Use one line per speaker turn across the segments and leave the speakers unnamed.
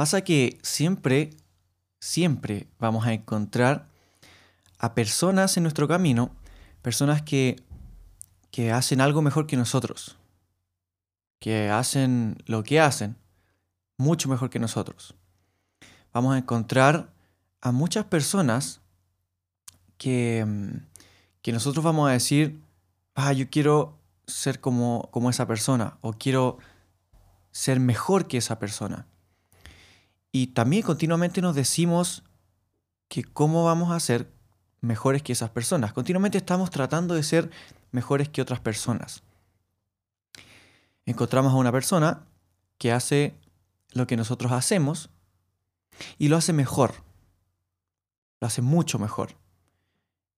Pasa que siempre, siempre vamos a encontrar a personas en nuestro camino, personas que, que hacen algo mejor que nosotros, que hacen lo que hacen mucho mejor que nosotros. Vamos a encontrar a muchas personas que, que nosotros vamos a decir, ah, yo quiero ser como, como esa persona o quiero ser mejor que esa persona. Y también continuamente nos decimos que cómo vamos a ser mejores que esas personas. Continuamente estamos tratando de ser mejores que otras personas. Encontramos a una persona que hace lo que nosotros hacemos y lo hace mejor. Lo hace mucho mejor.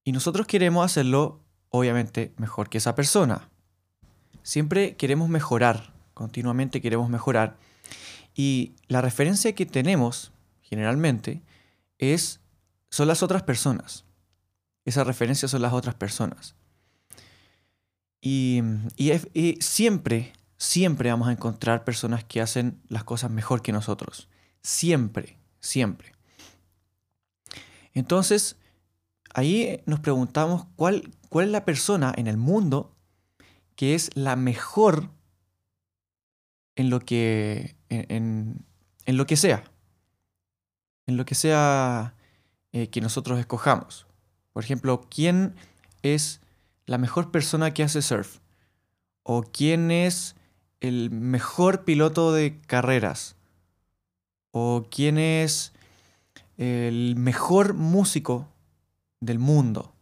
Y nosotros queremos hacerlo, obviamente, mejor que esa persona. Siempre queremos mejorar, continuamente queremos mejorar. Y la referencia que tenemos, generalmente, es, son las otras personas. Esa referencia son las otras personas. Y, y, siempre, siempre vamos a encontrar personas que hacen las cosas mejor que nosotros. Siempre, siempre. Entonces, ahí nos preguntamos cuál, cuál es la persona en el mundo que es la mejor en lo que, en, lo que sea. En lo que sea eh, que nosotros escojamos. Por ejemplo, ¿quién es la mejor persona que hace surf? ¿O quién es el mejor piloto de carreras? ¿O quién es el mejor músico del mundo?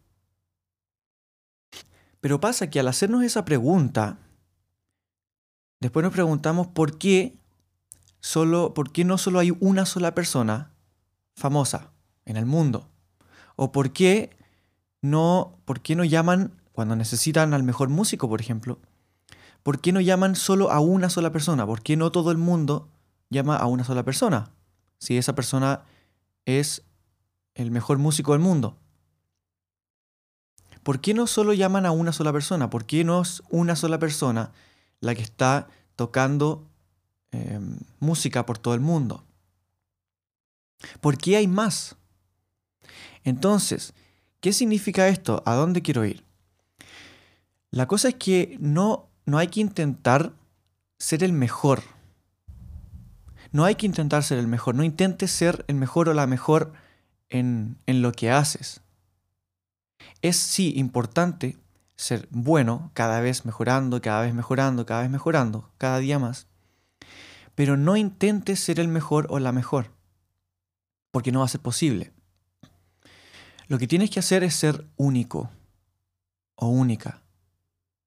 Pero pasa que al hacernos esa pregunta, después nos preguntamos por qué solo, por qué no solo hay una sola persona famosa en el mundo. O por qué no, por qué no llaman cuando necesitan al mejor músico, por ejemplo. ¿Por qué no llaman solo a una sola persona? ¿Por qué no todo el mundo llama a una sola persona? Si esa persona es el mejor músico del mundo. ¿Por qué no solo llaman a una sola persona? ¿Por qué no es una sola persona la que está tocando em, música por todo el mundo? ¿Por qué hay más? Entonces, ¿qué significa esto? ¿A dónde quiero ir? La cosa es que no, no hay que intentar ser el mejor. No hay que intentar ser el mejor. No intentes ser el mejor o la mejor en, en lo que haces. Es sí importante ser bueno, cada vez mejorando, cada vez mejorando, cada vez mejorando, cada día más. Pero no intentes ser el mejor o la mejor, porque no va a ser posible. Lo que tienes que hacer es ser único o única.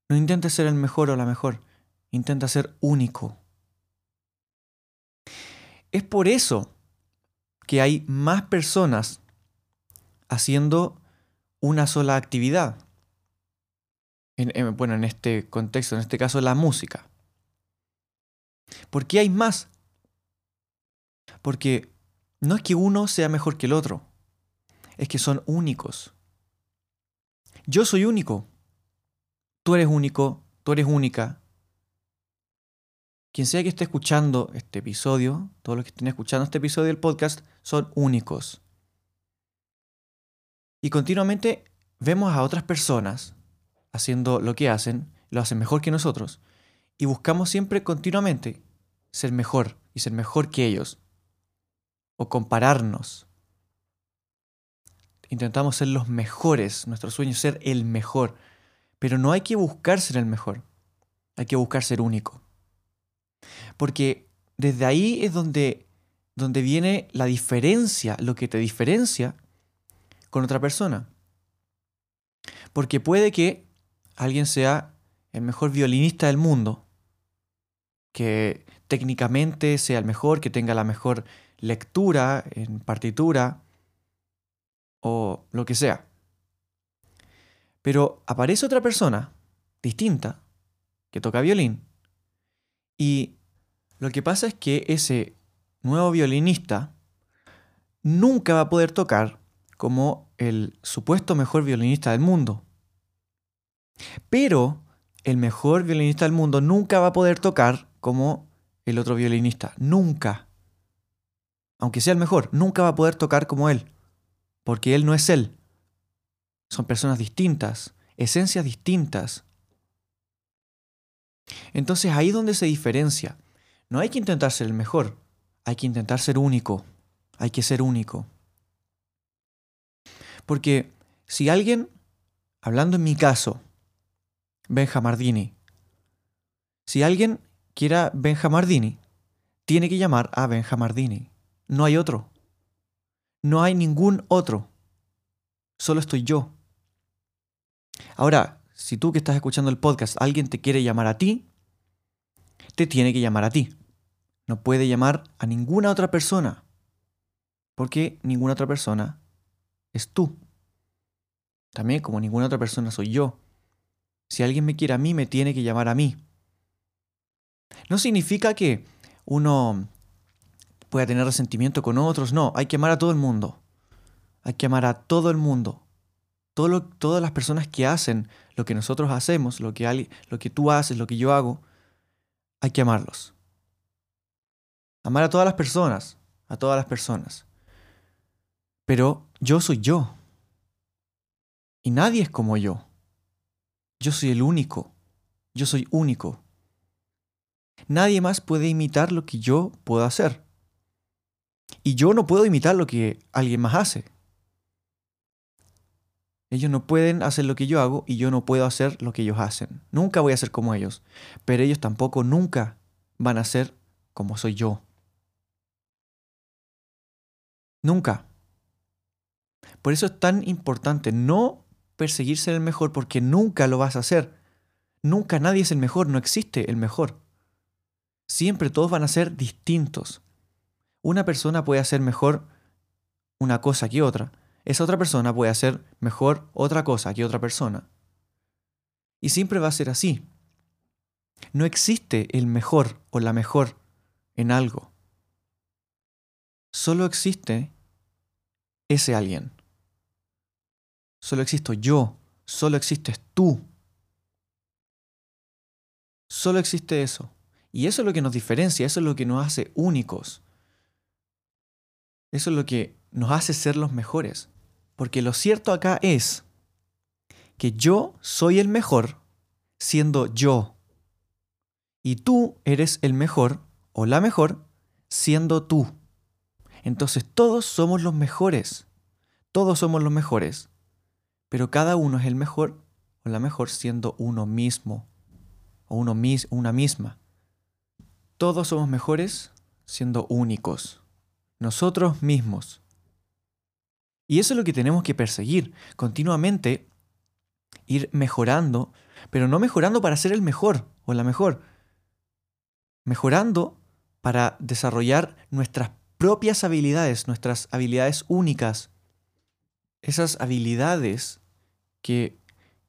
No intentes ser el mejor o la mejor, intenta ser único. Es por eso que hay más personas haciendo una sola actividad. bueno, en este contexto, en este caso la música. ¿Por qué hay más? Porque no es que uno sea mejor que el otro, es que son únicos. Yo soy único. Tú eres único, tú eres única. Quien sea que esté escuchando este episodio, todos los que estén escuchando este episodio del podcast, son únicos. Y continuamente vemos a otras personas haciendo lo que hacen, lo hacen mejor que nosotros, y buscamos siempre continuamente ser mejor y ser mejor que ellos, o compararnos. Intentamos ser los mejores, nuestro sueño es ser el mejor, pero no hay que buscar ser el mejor, hay que buscar ser único. Porque desde ahí es donde, donde viene la diferencia, lo que te diferencia con otra persona. Porque puede que alguien sea el mejor violinista del mundo, que técnicamente sea el mejor, que tenga la mejor lectura en partitura o lo que sea. Pero aparece otra persona distinta que toca violín y lo que pasa es que ese nuevo violinista nunca va a poder tocar como el supuesto mejor violinista del mundo. Pero el mejor violinista del mundo nunca va a poder tocar como el otro violinista. Nunca. Aunque sea el mejor, nunca va a poder tocar como él. Porque él no es él. Son personas distintas, esencias distintas. Entonces ahí es donde se diferencia. No hay que intentar ser el mejor, hay que intentar ser único. Hay que ser único. Porque si alguien, hablando en mi caso, Benjamardini, si alguien quiera Benjamardini, tiene que llamar a Benjamardini. No hay otro. No hay ningún otro. Solo estoy yo. Ahora, si tú que estás escuchando el podcast, alguien te quiere llamar a ti, te tiene que llamar a ti. No puede llamar a ninguna otra persona. Porque ninguna otra persona es tú. También como ninguna otra persona soy yo. Si alguien me quiere a mí, me tiene que llamar a mí. No significa que uno pueda tener resentimiento con otros, no, hay que amar a todo el mundo. Hay que amar a todo el mundo. todas las personas que hacen lo que nosotros hacemos, lo que, lo que tú haces, lo que yo hago, hay que amarlos. Amar a todas las personas, a todas las personas. Pero yo soy yo. Y nadie es como yo. Yo soy el único. Yo soy único. Nadie más puede imitar lo que yo puedo hacer. Y yo no puedo imitar lo que alguien más hace. Ellos no pueden hacer lo que yo hago y yo no puedo hacer lo que ellos hacen. Nunca voy a ser como ellos. Pero ellos tampoco nunca van a ser como soy yo. Nunca. Por eso es tan importante no perseguir ser el mejor porque nunca lo vas a hacer. Nunca nadie es el mejor, no existe el mejor. Siempre todos van a ser distintos. Una persona puede hacer mejor una cosa que otra. Esa otra persona puede hacer mejor otra cosa que otra persona. Y siempre va a ser así. No existe el mejor o la mejor en algo. Solo existe ese alguien. Solo existo yo, solo existes tú. Solo existe eso. Y eso es lo que nos diferencia, eso es lo que nos hace únicos. Eso es lo que nos hace ser los mejores. Porque lo cierto acá es que yo soy el mejor siendo yo. Y tú eres el mejor o la mejor siendo tú. Entonces todos somos los mejores. Todos somos los mejores pero cada uno es el mejor o la mejor siendo uno mismo o uno mis, una misma. Todos somos mejores siendo únicos, nosotros mismos. Y eso es lo que tenemos que perseguir, continuamente ir mejorando, pero no mejorando para ser el mejor o la mejor, mejorando para desarrollar nuestras propias habilidades, nuestras habilidades únicas, esas habilidades que,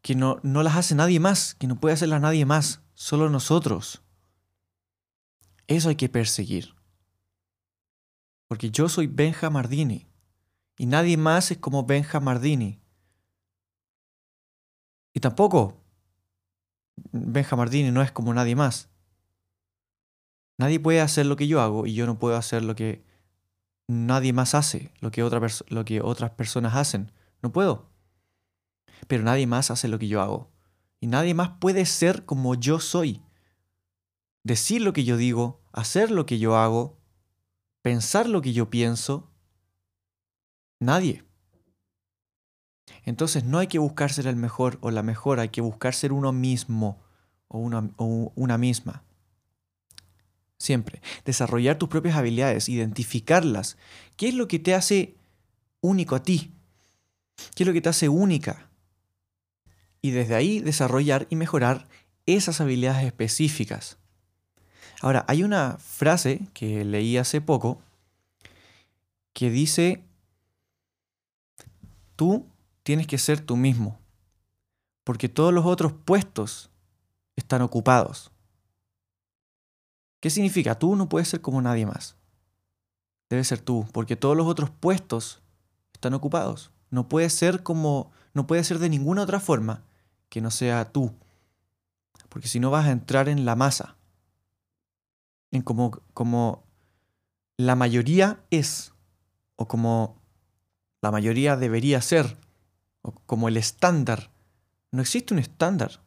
que no, no las hace nadie más, que no puede hacerlas nadie más, solo nosotros. Eso hay que perseguir. Porque yo soy Benja Mardini y nadie más es como Benja Mardini. Y tampoco Benja Mardini no es como nadie más. Nadie puede hacer lo que yo hago y yo no puedo hacer lo que nadie más hace, lo que, lo que otras personas hacen. No puedo pero nadie más hace lo que yo hago. Y nadie más puede ser como yo soy. Decir lo que yo digo, hacer lo que yo hago, pensar lo que yo pienso. Nadie. Entonces no hay que buscar ser el mejor o la mejor, hay que buscar ser uno mismo o una, o una misma. Siempre. Desarrollar tus propias habilidades, identificarlas. ¿Qué es lo que te hace único a ti? ¿Qué es lo que te hace única? Y desde ahí desarrollar y mejorar esas habilidades específicas. Ahora, hay una frase que leí hace poco que dice, tú tienes que ser tú mismo, porque todos los otros puestos están ocupados. ¿Qué significa? Tú no puedes ser como nadie más. Debes ser tú, porque todos los otros puestos están ocupados. No puedes ser como, no puede ser de ninguna otra forma que no sea tú. Porque si no vas a entrar en la masa. En como, como la mayoría es, o como la mayoría debería ser, o como el estándar. No existe un estándar.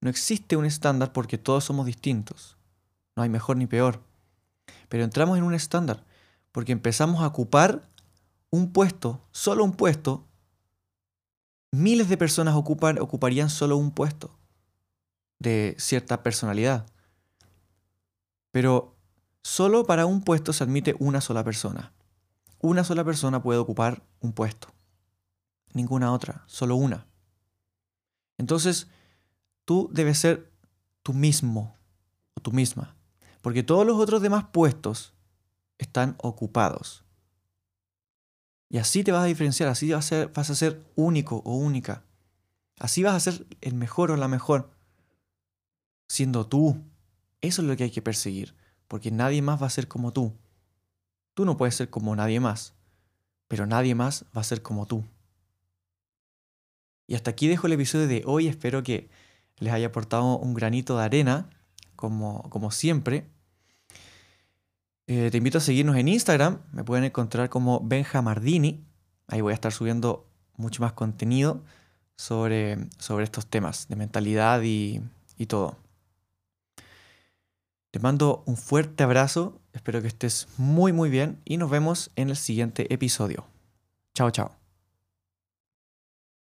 No existe un estándar porque todos somos distintos. No hay mejor ni peor. Pero entramos en un estándar porque empezamos a ocupar un puesto, solo un puesto. Miles de personas ocuparían solo un puesto de cierta personalidad. Pero solo para un puesto se admite una sola persona. Una sola persona puede ocupar un puesto. Ninguna otra, solo una. Entonces, tú debes ser tú mismo o tú misma. Porque todos los otros demás puestos están ocupados. Y así te vas a diferenciar, así vas a, ser, vas a ser único o única. Así vas a ser el mejor o la mejor. Siendo tú. Eso es lo que hay que perseguir. Porque nadie más va a ser como tú. Tú no puedes ser como nadie más. Pero nadie más va a ser como tú. Y hasta aquí dejo el episodio de hoy. Espero que les haya aportado un granito de arena, como, como siempre. Eh, te invito a seguirnos en Instagram. Me pueden encontrar como Benjamardini. Ahí voy a estar subiendo mucho más contenido sobre, sobre estos temas de mentalidad y, y todo. Te mando un fuerte abrazo. Espero que estés muy muy bien y nos vemos en el siguiente episodio. Chao, chao.